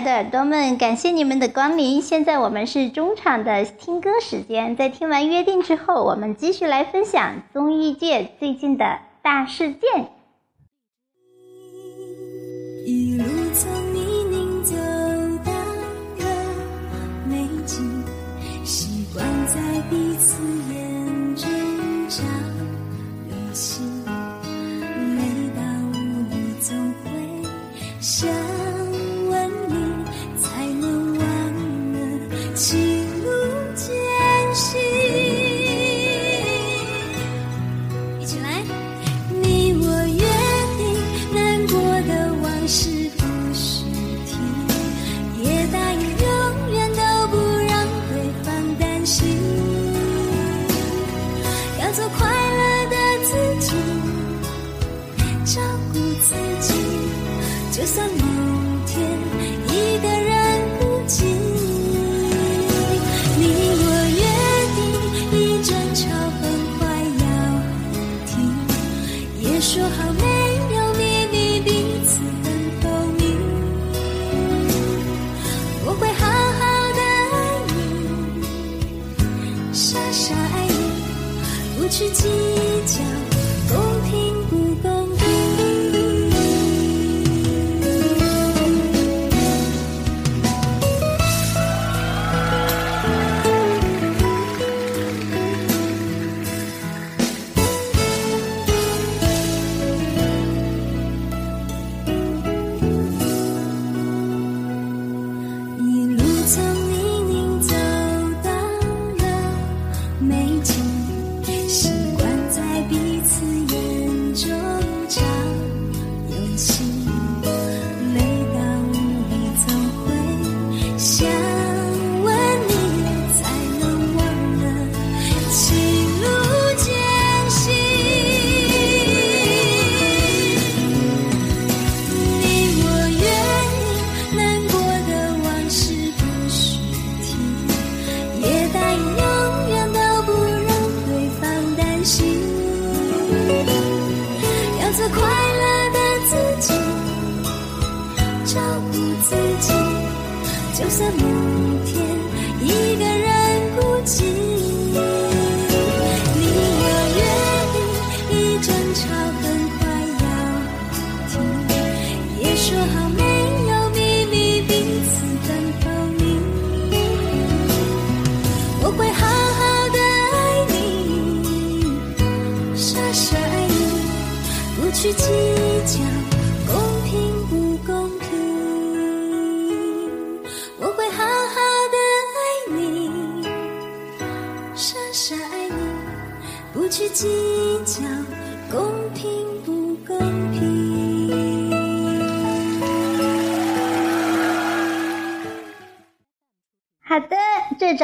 的耳朵们，感谢你们的光临。现在我们是中场的听歌时间，在听完约定之后，我们继续来分享综艺界最近的大事件。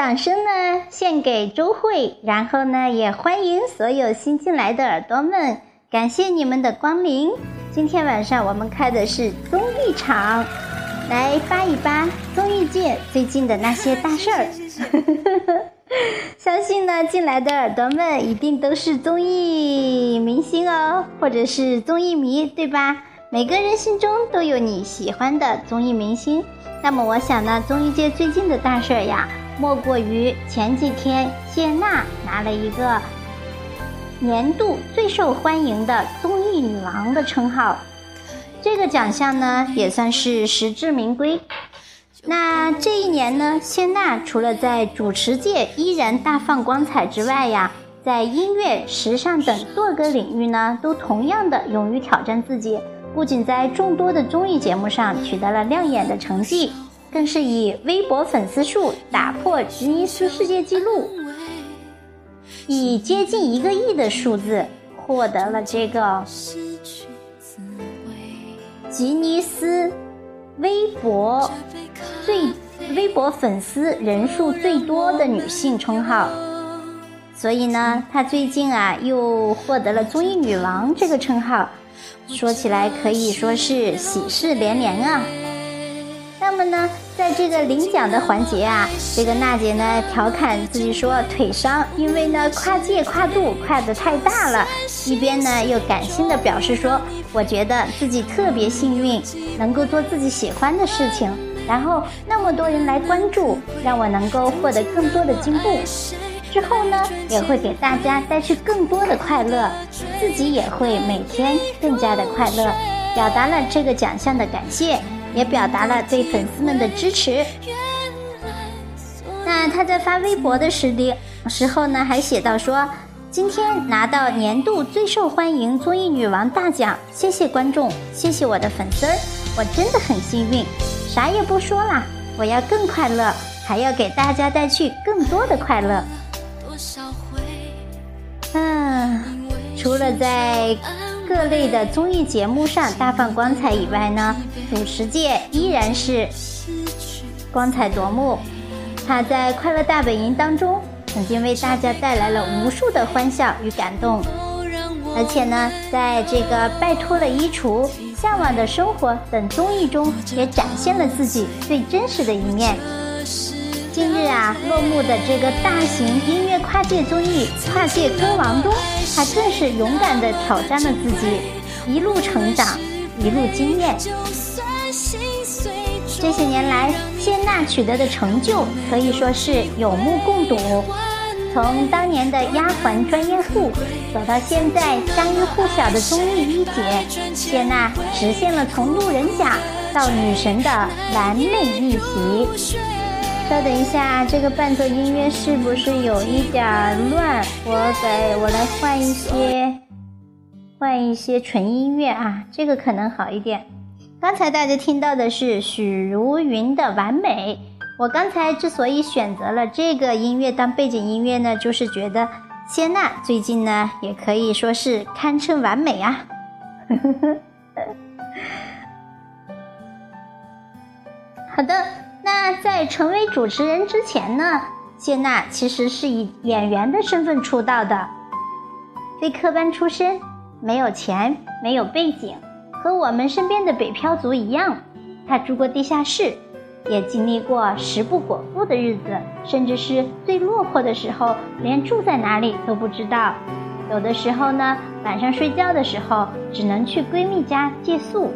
掌声呢献给周慧，然后呢也欢迎所有新进来的耳朵们，感谢你们的光临。今天晚上我们开的是综艺场，来扒一扒综艺界最近的那些大事儿。相信呢进来的耳朵们一定都是综艺明星哦，或者是综艺迷，对吧？每个人心中都有你喜欢的综艺明星。那么我想呢，综艺界最近的大事儿呀，莫过于前几天谢娜拿了一个年度最受欢迎的综艺女王的称号。这个奖项呢，也算是实至名归。那这一年呢，谢娜除了在主持界依然大放光彩之外呀，在音乐、时尚等多个领域呢，都同样的勇于挑战自己。不仅在众多的综艺节目上取得了亮眼的成绩，更是以微博粉丝数打破吉尼斯世界纪录，以接近一个亿的数字获得了这个吉尼斯微博最微博粉丝人数最多的女性称号。所以呢，她最近啊又获得了综艺女王这个称号，说起来可以说是喜事连连啊。那么呢，在这个领奖的环节啊，这个娜姐呢调侃自己说腿伤，因为呢跨界跨度跨得太大了，一边呢又感性的表示说我觉得自己特别幸运，能够做自己喜欢的事情，然后那么多人来关注，让我能够获得更多的进步。之后呢，也会给大家带去更多的快乐，自己也会每天更加的快乐。表达了这个奖项的感谢，也表达了对粉丝们的支持。那他在发微博的时的时候呢，还写到说。今天拿到年度最受欢迎综艺女王大奖，谢谢观众，谢谢我的粉丝儿，我真的很幸运。啥也不说啦，我要更快乐，还要给大家带去更多的快乐。嗯，除了在各类的综艺节目上大放光彩以外呢，主持界依然是光彩夺目。他在《快乐大本营》当中。曾经为大家带来了无数的欢笑与感动，而且呢，在这个《拜托了衣橱》《向往的生活》等综艺中，也展现了自己最真实的一面。近日啊，落幕的这个大型音乐跨界综艺《跨界歌王》中，他更是勇敢地挑战了自己，一路成长，一路惊艳。这些年来，谢娜取得的成就可以说是有目共睹。从当年的丫鬟专业户，走到现在家喻户晓的综艺一姐，谢娜实现了从路人甲到女神的完美逆袭。稍等一下，这个伴奏音乐是不是有一点乱？我给我来换一些，换一些纯音乐啊，这个可能好一点。刚才大家听到的是许茹芸的《完美》。我刚才之所以选择了这个音乐当背景音乐呢，就是觉得谢娜最近呢也可以说是堪称完美啊。呵呵呵好的，那在成为主持人之前呢，谢娜其实是以演员的身份出道的，非科班出身，没有钱，没有背景，和我们身边的北漂族一样，她住过地下室。也经历过食不果腹的日子，甚至是最落魄的时候，连住在哪里都不知道。有的时候呢，晚上睡觉的时候只能去闺蜜家借宿。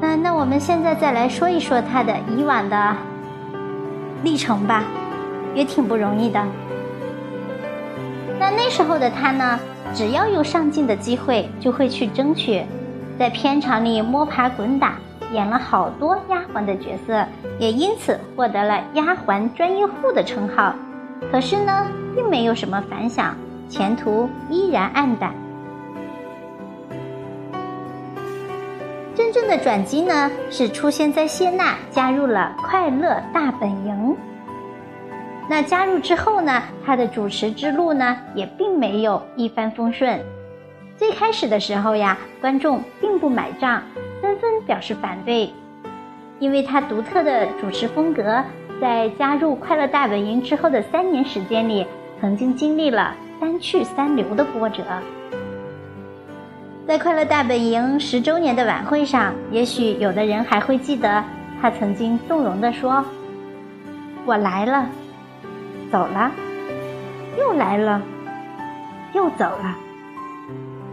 嗯，那我们现在再来说一说她的以往的历程吧，也挺不容易的。那那时候的她呢，只要有上镜的机会，就会去争取，在片场里摸爬滚打。演了好多丫鬟的角色，也因此获得了丫鬟专业户的称号。可是呢，并没有什么反响，前途依然暗淡。真正的转机呢，是出现在谢娜加入了《快乐大本营》。那加入之后呢，她的主持之路呢，也并没有一帆风顺。最开始的时候呀，观众并不买账。纷纷表示反对，因为她独特的主持风格，在加入《快乐大本营》之后的三年时间里，曾经经历了三去三留的波折。在《快乐大本营》十周年的晚会上，也许有的人还会记得他曾经动容地说：“我来了，走了，又来了，又走了，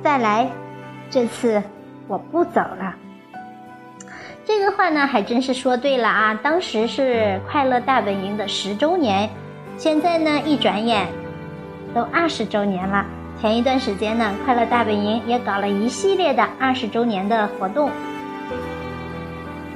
再来，这次我不走了。”这个话呢，还真是说对了啊！当时是《快乐大本营》的十周年，现在呢，一转眼都二十周年了。前一段时间呢，《快乐大本营》也搞了一系列的二十周年的活动。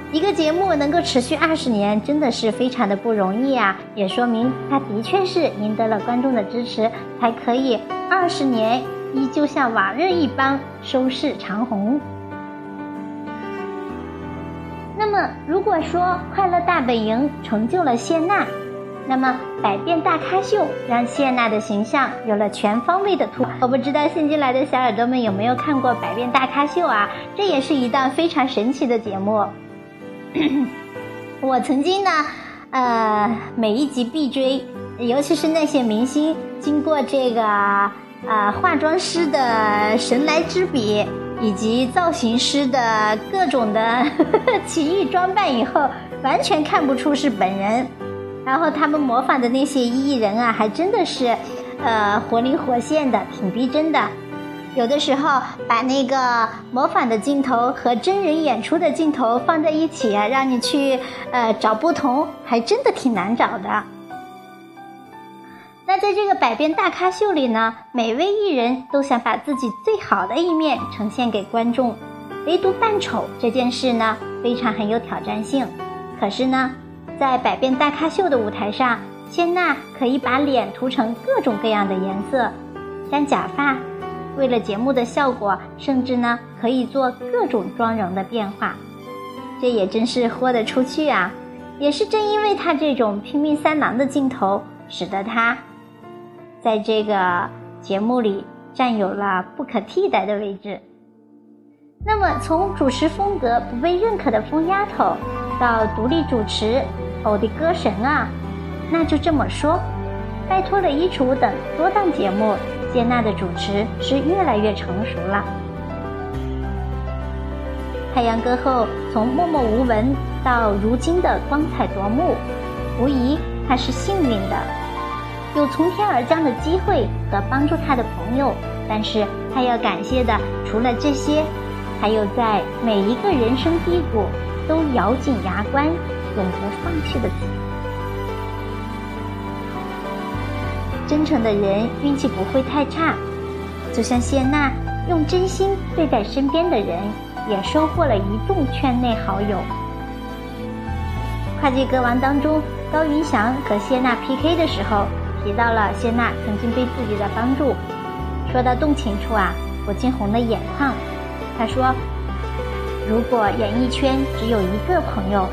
一个节目能够持续二十年，真的是非常的不容易啊！也说明它的确是赢得了观众的支持，才可以二十年依旧像往日一般收视长虹。那么，如果说《快乐大本营》成就了谢娜，那么《百变大咖秀》让谢娜的形象有了全方位的突破。我不知道新进来的小耳朵们有没有看过《百变大咖秀》啊？这也是一档非常神奇的节目。我曾经呢，呃，每一集必追，尤其是那些明星经过这个呃化妆师的神来之笔。以及造型师的各种的 奇异装扮以后，完全看不出是本人。然后他们模仿的那些艺人啊，还真的是，呃，活灵活现的，挺逼真的。有的时候把那个模仿的镜头和真人演出的镜头放在一起啊，让你去呃找不同，还真的挺难找的。那在这个百变大咖秀里呢，每位艺人都想把自己最好的一面呈现给观众，唯独扮丑这件事呢，非常很有挑战性。可是呢，在百变大咖秀的舞台上，谢娜可以把脸涂成各种各样的颜色，粘假发，为了节目的效果，甚至呢可以做各种妆容的变化，这也真是豁得出去啊！也是正因为她这种拼命三郎的镜头，使得她。在这个节目里占有了不可替代的位置。那么，从主持风格不被认可的疯丫头，到独立主持我的歌神啊，那就这么说，拜托了衣橱等多档节目，谢娜的主持是越来越成熟了。太阳歌后从默默无闻到如今的光彩夺目，无疑她是幸运的。有从天而降的机会和帮助他的朋友，但是他要感谢的除了这些，还有在每一个人生低谷都咬紧牙关、永不放弃的。真诚的人运气不会太差，就像谢娜用真心对待身边的人，也收获了一众圈内好友。跨界歌王当中，高云翔和谢娜 PK 的时候。提到了谢娜曾经对自己的帮助，说到动情处啊，我惊红了眼眶。他说：“如果演艺圈只有一个朋友，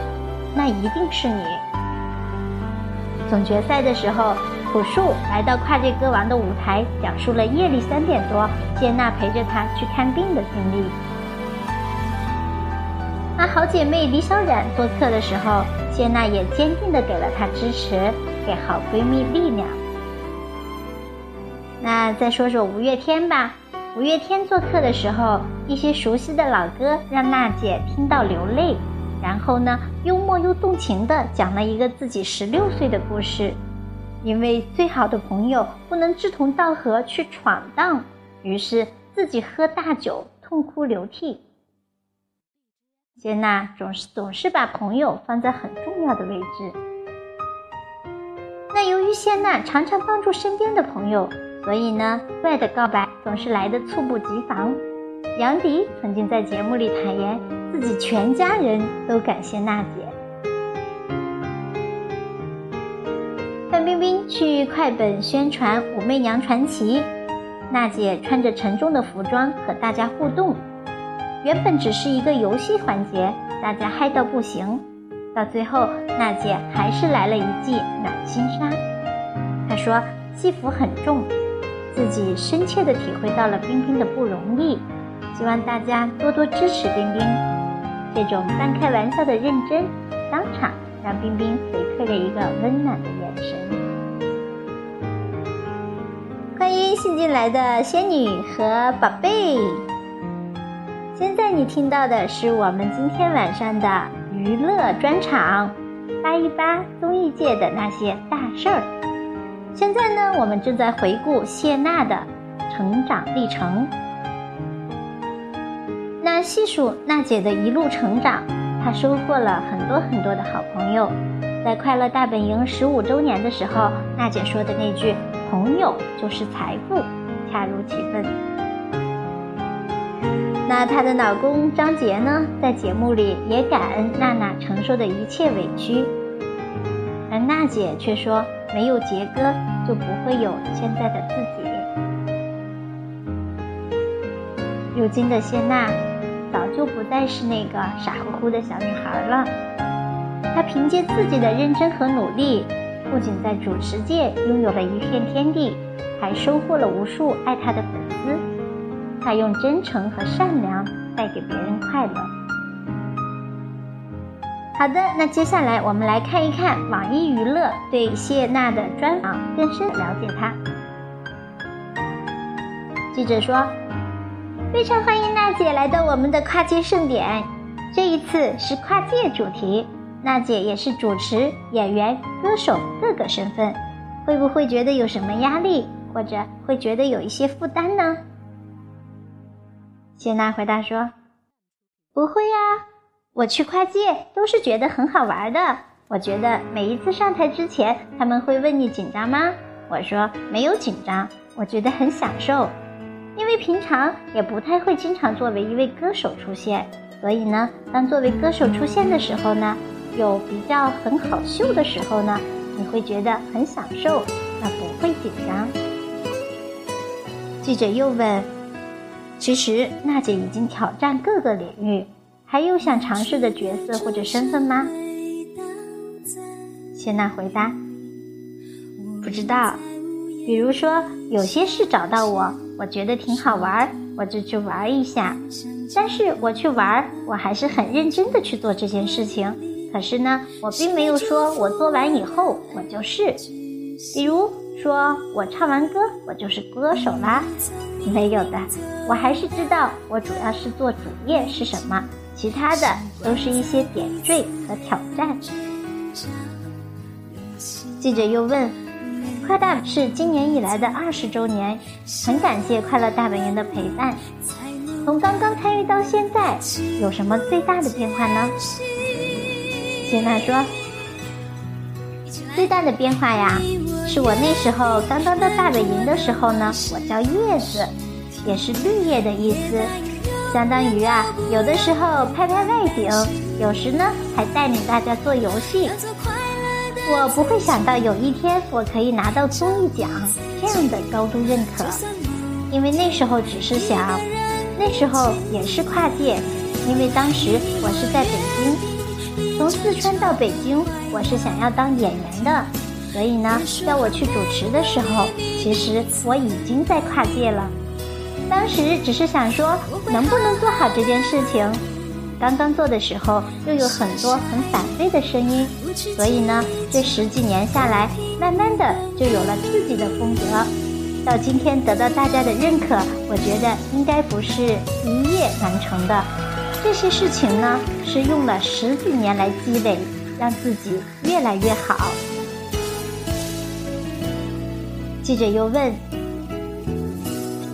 那一定是你。”总决赛的时候，朴树来到跨界歌王的舞台，讲述了夜里三点多谢娜陪着他去看病的经历。那好姐妹李小冉做客的时候，谢娜也坚定的给了她支持，给好闺蜜力量。那再说说五月天吧。五月天做客的时候，一些熟悉的老歌让娜姐听到流泪。然后呢，幽默又动情地讲了一个自己十六岁的故事。因为最好的朋友不能志同道合去闯荡，于是自己喝大酒，痛哭流涕。谢娜总是总是把朋友放在很重要的位置。那由于谢娜常常帮助身边的朋友。所以呢，爱的告白总是来的猝不及防。杨迪曾经在节目里坦言，自己全家人都感谢娜姐。范冰冰去快本宣传《武媚娘传奇》，娜姐穿着沉重的服装和大家互动。原本只是一个游戏环节，大家嗨到不行。到最后，娜姐还是来了一记暖心杀。她说戏服很重。自己深切地体会到了冰冰的不容易，希望大家多多支持冰冰。这种半开玩笑的认真，当场让冰冰回馈了一个温暖的眼神。欢迎新进来的仙女和宝贝。现在你听到的是我们今天晚上的娱乐专场，扒一扒综艺界的那些大事儿。现在呢，我们正在回顾谢娜的成长历程。那细数娜姐的一路成长，她收获了很多很多的好朋友。在快乐大本营十五周年的时候，娜姐说的那句“朋友就是财富”，恰如其分。那她的老公张杰呢，在节目里也感恩娜娜承受的一切委屈，而娜姐却说。没有杰哥，就不会有现在的自己。如今的谢娜，早就不再是那个傻乎乎的小女孩了。她凭借自己的认真和努力，不仅在主持界拥有了一片天地，还收获了无数爱她的粉丝。她用真诚和善良带给别人快乐。好的，那接下来我们来看一看网易娱乐对谢娜的专访，更深了解她。记者说：“非常欢迎娜姐来到我们的跨界盛典，这一次是跨界主题，娜姐也是主持、演员、歌手各个身份，会不会觉得有什么压力，或者会觉得有一些负担呢？”谢娜回答说：“不会呀，我去跨界都是觉得很好玩的。我觉得每一次上台之前，他们会问你紧张吗？我说没有紧张，我觉得很享受，因为平常也不太会经常作为一位歌手出现，所以呢，当作为歌手出现的时候呢，有比较很好秀的时候呢，你会觉得很享受，那不会紧张。”记者又问：“其实娜姐已经挑战各个领域，还有想尝试的角色或者身份吗？”谢娜回答：“不知道。比如说，有些事找到我，我觉得挺好玩，我就去玩一下。但是我去玩，我还是很认真的去做这件事情。可是呢，我并没有说我做完以后我就是。比如。”说我唱完歌，我就是歌手啦？没有的，我还是知道我主要是做主业是什么，其他的都是一些点缀和挑战。记者又问：“快大是今年以来的二十周年，很感谢快乐大本营的陪伴。从刚刚参与到现在，有什么最大的变化呢？”谢娜说：“最大的变化呀。”是我那时候刚刚到大本营的时候呢，我叫叶子，也是绿叶的意思，相当于啊，有的时候拍拍外景，有时呢还带领大家做游戏。我不会想到有一天我可以拿到综艺奖这样的高度认可，因为那时候只是想，那时候也是跨界，因为当时我是在北京，从四川到北京，我是想要当演员的。所以呢，叫我去主持的时候，其实我已经在跨界了。当时只是想说，能不能做好这件事情。刚刚做的时候，又有很多很反对的声音，所以呢，这十几年下来，慢慢的就有了自己的风格。到今天得到大家的认可，我觉得应该不是一夜完成的。这些事情呢，是用了十几年来积累，让自己越来越好。记者又问：“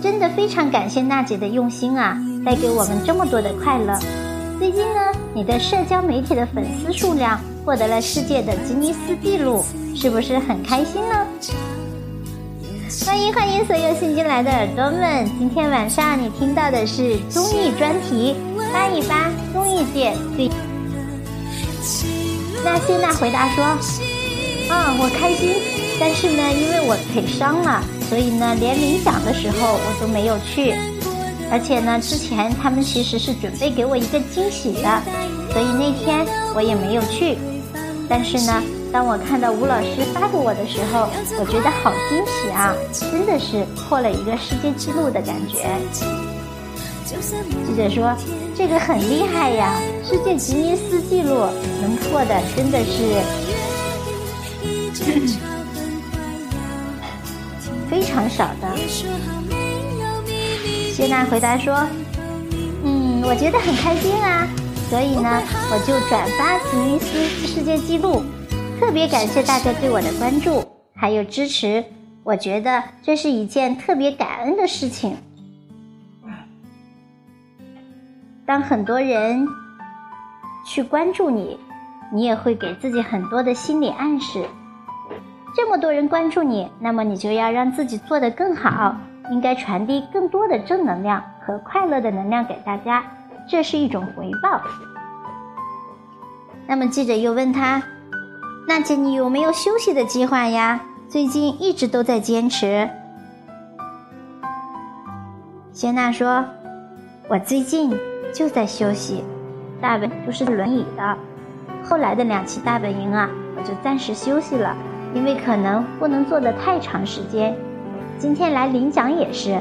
真的非常感谢娜姐的用心啊，带给我们这么多的快乐。最近呢，你的社交媒体的粉丝数量获得了世界的吉尼斯纪录，是不是很开心呢？”欢迎欢迎所有新进来的耳朵们，今天晚上你听到的是综艺专题，扒一扒综艺界最。那谢娜回答说：“啊，我开心。”但是呢，因为我腿伤了，所以呢，连领奖的时候我都没有去。而且呢，之前他们其实是准备给我一个惊喜的，所以那天我也没有去。但是呢，当我看到吴老师发给我的时候，我觉得好惊喜啊！真的是破了一个世界纪录的感觉。记者说：“这个很厉害呀，世界吉尼斯纪录能破的真的是。”非常少的。谢娜回答说：“嗯，我觉得很开心啊，所以呢，我就转发吉尼斯世界纪录。特别感谢大家对我的关注还有支持，我觉得这是一件特别感恩的事情。当很多人去关注你，你也会给自己很多的心理暗示。”这么多人关注你，那么你就要让自己做得更好，应该传递更多的正能量和快乐的能量给大家，这是一种回报。那么记者又问他：“娜姐，你有没有休息的计划呀？最近一直都在坚持。”谢娜说：“我最近就在休息，大本就是轮椅的，后来的两期大本营啊，我就暂时休息了。”因为可能不能做的太长时间，今天来领奖也是。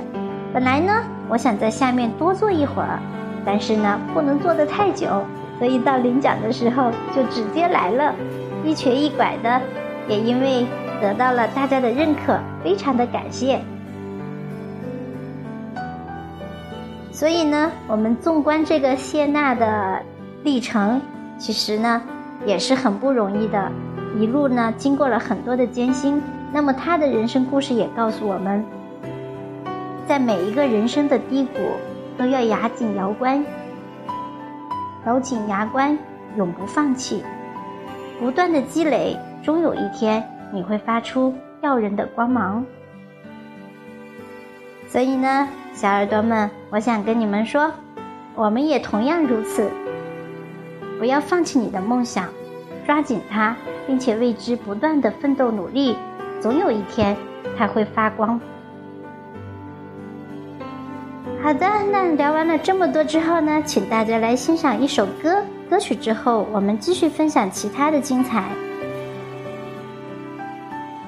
本来呢，我想在下面多坐一会儿，但是呢，不能坐的太久，所以到领奖的时候就直接来了，一瘸一拐的，也因为得到了大家的认可，非常的感谢。所以呢，我们纵观这个谢娜的历程，其实呢，也是很不容易的。一路呢，经过了很多的艰辛。那么他的人生故事也告诉我们，在每一个人生的低谷，都要牙紧牙关，咬紧牙关，永不放弃，不断的积累，终有一天你会发出耀人的光芒。所以呢，小耳朵们，我想跟你们说，我们也同样如此。不要放弃你的梦想，抓紧它，并且为之不断的奋斗努力，总有一天它会发光。好的，那聊完了这么多之后呢，请大家来欣赏一首歌。歌曲之后，我们继续分享其他的精彩。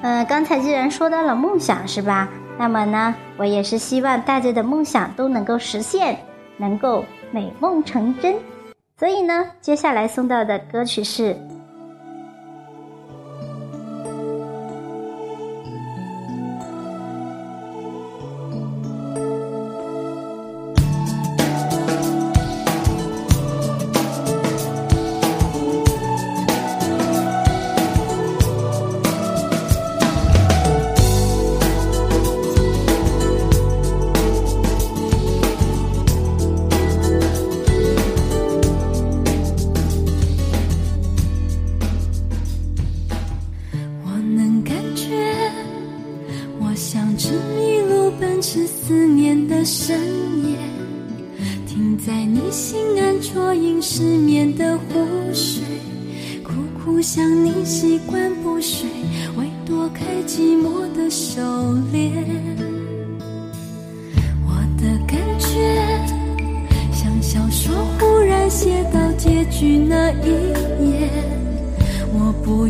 嗯，刚才既然说到了梦想，是吧？那么呢，我也是希望大家的梦想都能够实现，能够美梦成真。所以呢，接下来送到的歌曲是。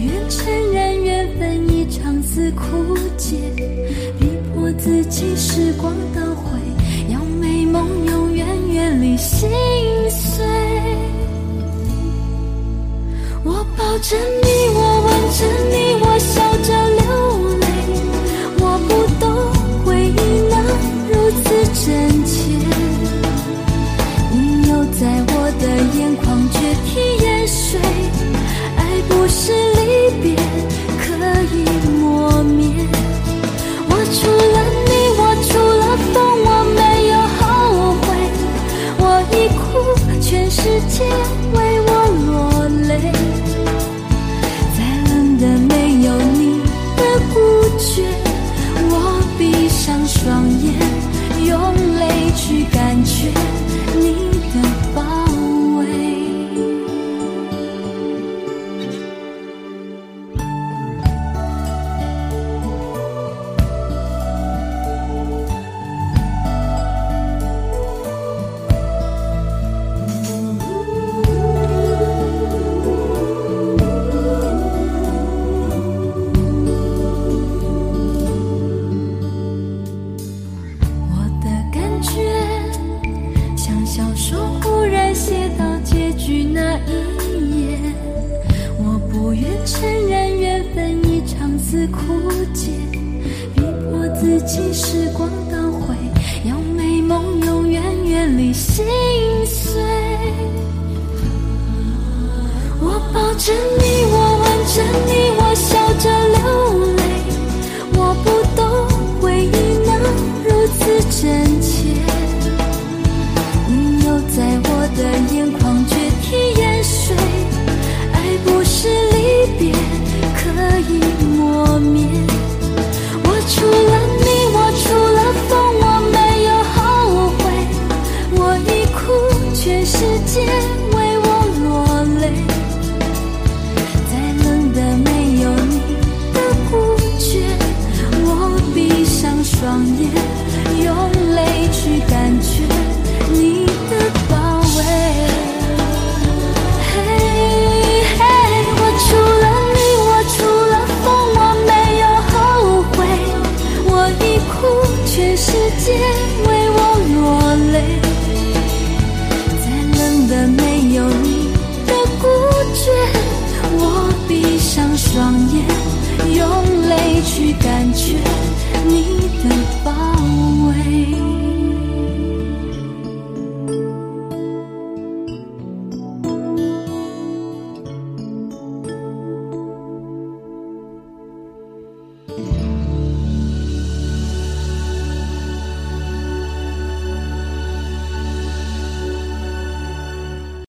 愿承认缘分已长此枯竭，逼迫自己时光倒回，要美梦永远远离心碎。我抱着你，我吻着你，我笑着是离别可以磨灭。我除了你，我除了风，我没有后悔。我已哭，全世界为我落泪。的没有你的孤绝，我闭上双眼，用泪去感是你，